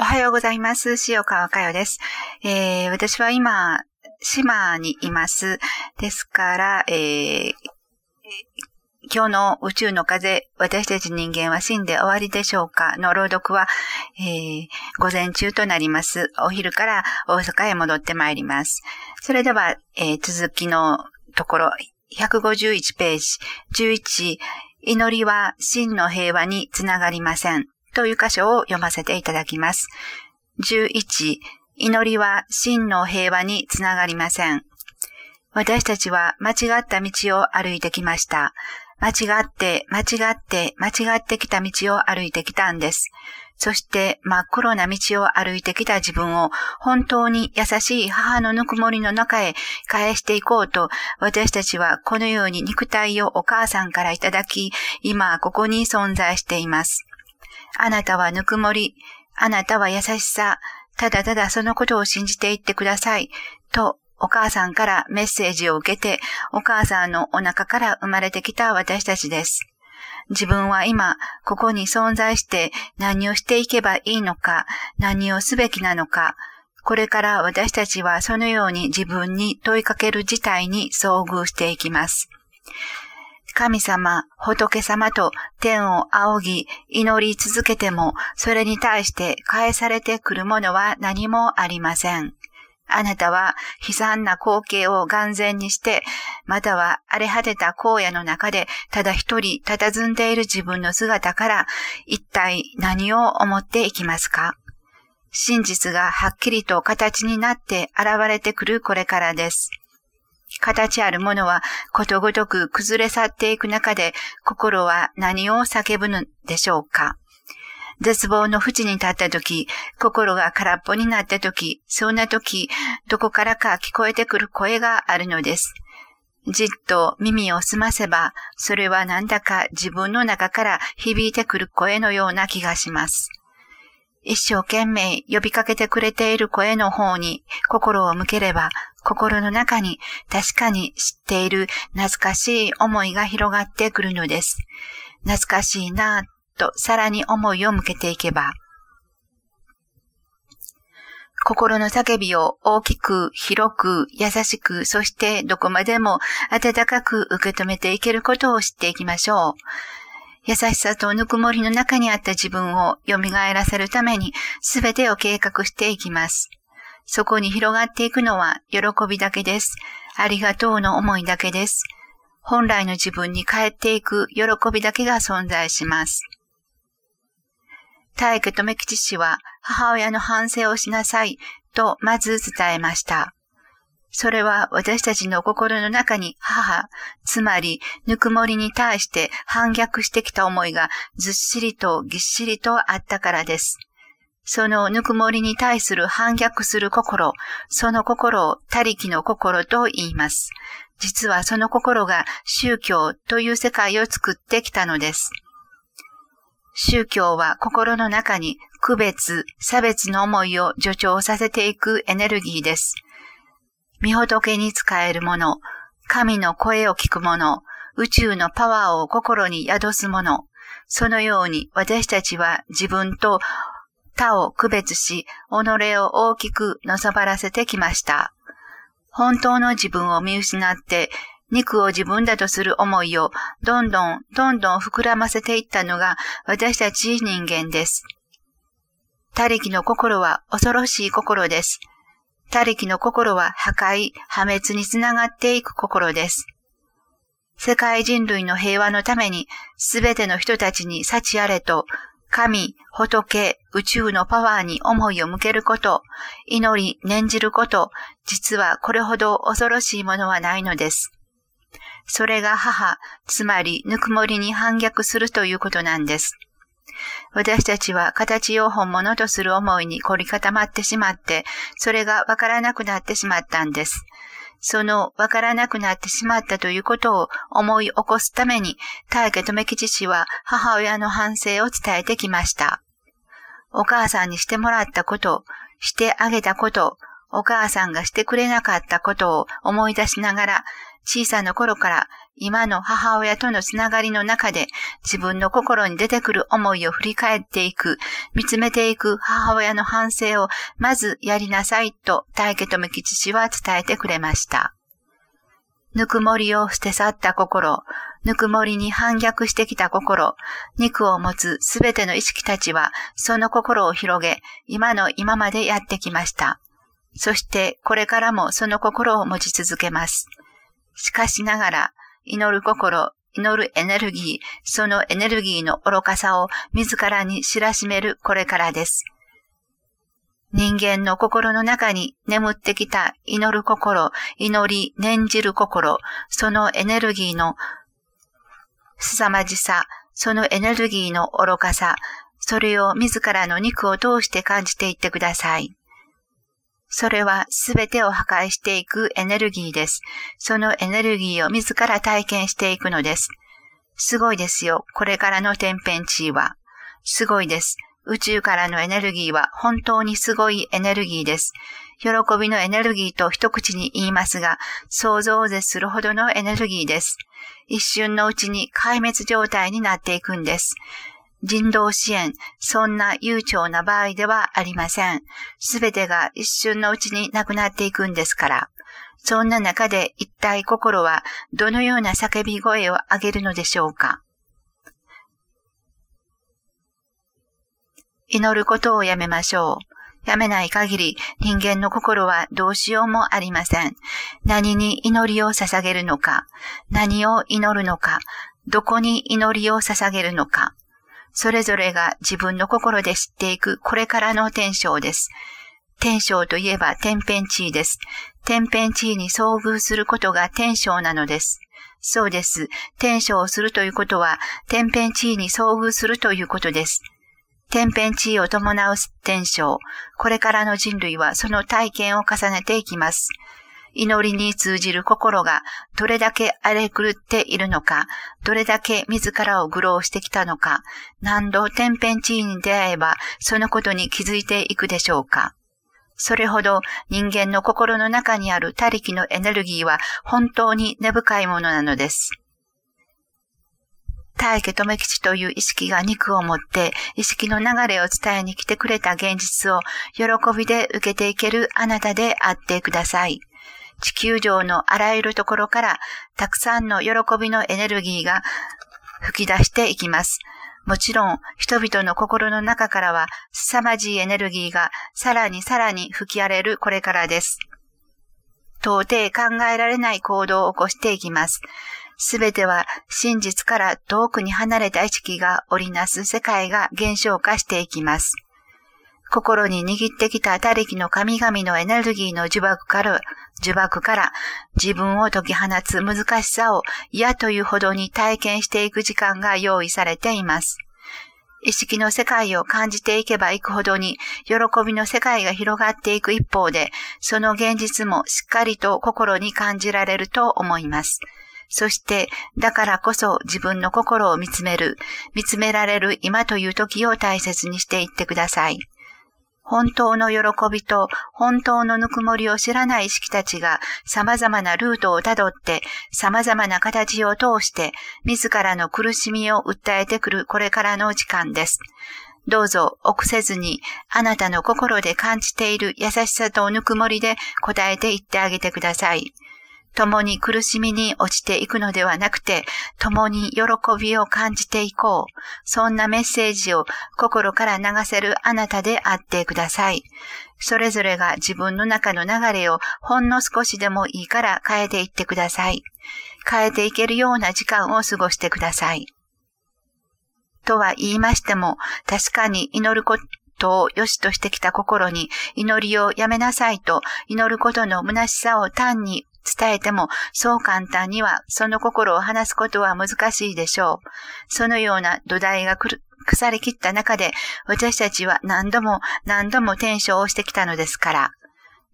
おはようございます。塩川佳代です。えー、私は今、島にいます。ですから、えー、今日の宇宙の風、私たち人間は死んで終わりでしょうか？の朗読は、えー、午前中となります。お昼から大阪へ戻ってまいります。それでは、えー、続きのところ、151ページ、11、祈りは真の平和につながりません。という箇所を読ませていただきます。11、祈りは真の平和につながりません。私たちは間違った道を歩いてきました。間違って、間違って、間違ってきた道を歩いてきたんです。そして真っ黒な道を歩いてきた自分を本当に優しい母のぬくもりの中へ返していこうと、私たちはこのように肉体をお母さんからいただき、今ここに存在しています。あなたはぬくもり、あなたは優しさ、ただただそのことを信じていってください、とお母さんからメッセージを受けて、お母さんのお腹から生まれてきた私たちです。自分は今、ここに存在して何をしていけばいいのか、何をすべきなのか、これから私たちはそのように自分に問いかける事態に遭遇していきます。神様、仏様と天を仰ぎ、祈り続けても、それに対して返されてくるものは何もありません。あなたは悲惨な光景を眼前にして、または荒れ果てた荒野の中でただ一人佇んでいる自分の姿から一体何を思っていきますか？真実がはっきりと形になって現れてくるこれからです。形あるものはことごとく崩れ去っていく中で心は何を叫ぶのでしょうか？絶望の淵に立った時、心が空っぽになった時、そんな時、どこからか聞こえてくる声があるのです。じっと耳を澄ませば、それはなんだか自分の中から響いてくる声のような気がします。一生懸命呼びかけてくれている声の方に心を向ければ、心の中に確かに知っている懐かしい思いが広がってくるのです。懐かしいなぁとさらに思いを向けていけば、心の叫びを大きく、広く、優しく、そしてどこまでも温かく受け止めていけることを知っていきましょう。優しさとぬくもりの中にあった自分を蘇らせるために全てを計画していきます。そこに広がっていくのは喜びだけです。ありがとうの思いだけです。本来の自分に帰っていく喜びだけが存在します。大家留吉氏は母親の反省をしなさいとまず伝えました。それは私たちの心の中に母、つまりぬくもりに対して反逆してきた思いがずっしりとぎっしりとあったからです。そのぬくもりに対する反逆する心、その心を他力の心と言います。実はその心が宗教という世界を作ってきたのです。宗教は心の中に区別、差別の思いを助長させていくエネルギーです。見仏に使えるもの、神の声を聞くもの、宇宙のパワーを心に宿すもの、そのように私たちは自分と他を区別し、己を大きくのさばらせてきました。本当の自分を見失って、肉を自分だとする思いをどんどんどんどん膨らませていったのが私たち人間です。他力の心は恐ろしい心です。他力の心は破壊、破滅につながっていく心です。世界人類の平和のために、すべての人たちに幸あれと、神、仏、宇宙のパワーに思いを向けること、祈り、念じること、実はこれほど恐ろしいものはないのです。それが母、つまりぬくもりに反逆するということなんです。私たちは形を本物とする思いに凝り固まってしまって、それがわからなくなってしまったんです。そのわからなくなってしまったということを思い起こすために、大家留吉氏は母親の反省を伝えてきました。お母さんにしてもらったこと、してあげたこと、お母さんがしてくれなかったことを思い出しながら、小さな頃から今の母親とのつながりの中で自分の心に出てくる思いを振り返っていく、見つめていく母親の反省をまずやりなさいと大家富吉氏は伝えてくれました。ぬくもりを捨て去った心、ぬくもりに反逆してきた心、肉を持つすべての意識たちは、その心を広げ、今の今までやってきました。そしてこれからもその心を持ち続けます。しかしながら、祈る心、祈るエネルギー、そのエネルギーの愚かさを自らに知らしめるこれからです。人間の心の中に眠ってきた祈る心、祈り、念じる心、そのエネルギーの凄まじさ、そのエネルギーの愚かさ、それを自らの肉を通して感じていってください。それはすべてを破壊していくエネルギーです。そのエネルギーを自ら体験していくのです。すごいですよ。これからの天変地異は。すごいです。宇宙からのエネルギーは本当にすごいエネルギーです。喜びのエネルギーと一口に言いますが、想像を絶するほどのエネルギーです。一瞬のうちに壊滅状態になっていくんです。人道支援、そんな悠長な場合ではありません。すべてが一瞬のうちになくなっていくんですから。そんな中で一体心はどのような叫び声を上げるのでしょうか祈ることをやめましょう。やめない限り人間の心はどうしようもありません。何に祈りを捧げるのか、何を祈るのか、どこに祈りを捧げるのか、それぞれが自分の心で知っていくこれからの天章です。天章といえば天変地異です。天変地異に遭遇することが天章なのです。そうです。天章をするということは、天変地異に遭遇するということです。天変地異を伴う天章。これからの人類はその体験を重ねていきます。祈りに通じる心がどれだけ荒れ狂っているのか、どれだけ自らを愚弄してきたのか、何度天変地異に出会えばそのことに気づいていくでしょうか。それほど人間の心の中にある他力のエネルギーは本当に根深いものなのです。大家留吉という意識が肉を持って意識の流れを伝えに来てくれた現実を喜びで受けていけるあなたであってください。地球上のあらゆるところからたくさんの喜びのエネルギーが吹き出していきます。もちろん、人々の心の中からは凄まじいエネルギーがさらにさらに吹き荒れるこれからです。到底考えられない行動を起こしていきます。すべては真実から遠くに離れた意識が織りなす世界が減少化していきます。心に握ってきた他力の神々のエネルギーの呪縛から、呪縛から自分を解き放つ難しさを嫌というほどに体験していく時間が用意されています。意識の世界を感じていけばいくほどに、喜びの世界が広がっていく一方で、その現実もしっかりと心に感じられると思います。そして、だからこそ自分の心を見つめる、見つめられる今という時を大切にしていってください。本当の喜びと本当のぬくもりを知らない意識たちが様々なルートをたどって様々な形を通して自らの苦しみを訴えてくるこれからの時間です。どうぞ臆せずにあなたの心で感じている優しさとぬくもりで答えていってあげてください。共に苦しみに落ちていくのではなくて、共に喜びを感じていこう。そんなメッセージを心から流せるあなたであってください。それぞれが自分の中の流れをほんの少しでもいいから変えていってください。変えていけるような時間を過ごしてください。とは言いましても、確かに祈ることとを良しとしてきた心に祈りをやめなさいと祈ることの虚しさを単に伝えても、そう簡単にはその心を話すことは難しいでしょう。そのような土台が腐りきった中で、私たちは何度も何度も転生をしてきたのですから。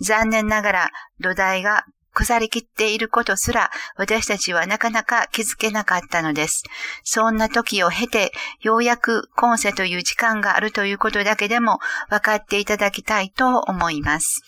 残念ながら土台が腐りきっていることすら私たちはなかなか気づけなかったのです。そんな時を経て、ようやく今世という時間があるということだけでも分かっていただきたいと思います。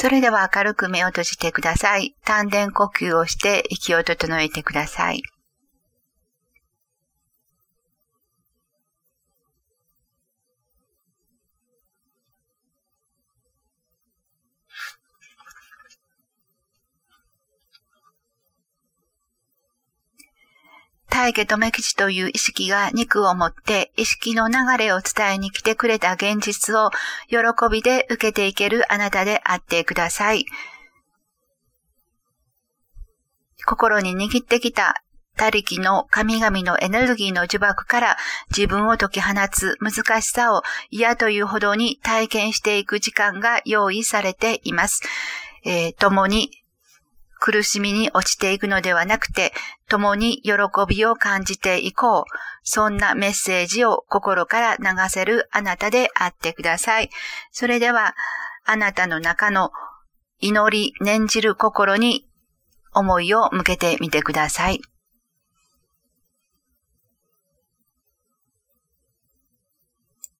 それでは明るく目を閉じてください。丹田呼吸をして息を整えてください。大家留吉という意識が肉を持って意識の流れを伝えに来てくれた現実を喜びで受けていけるあなたであってください。心に握ってきた他力の神々のエネルギーの呪縛から自分を解き放つ難しさを嫌というほどに体験していく時間が用意されています。えー、共に苦しみに落ちていくのではなくて、共に喜びを感じていこう。そんなメッセージを心から流せるあなたであってください。それでは、あなたの中の祈り、念じる心に思いを向けてみてください。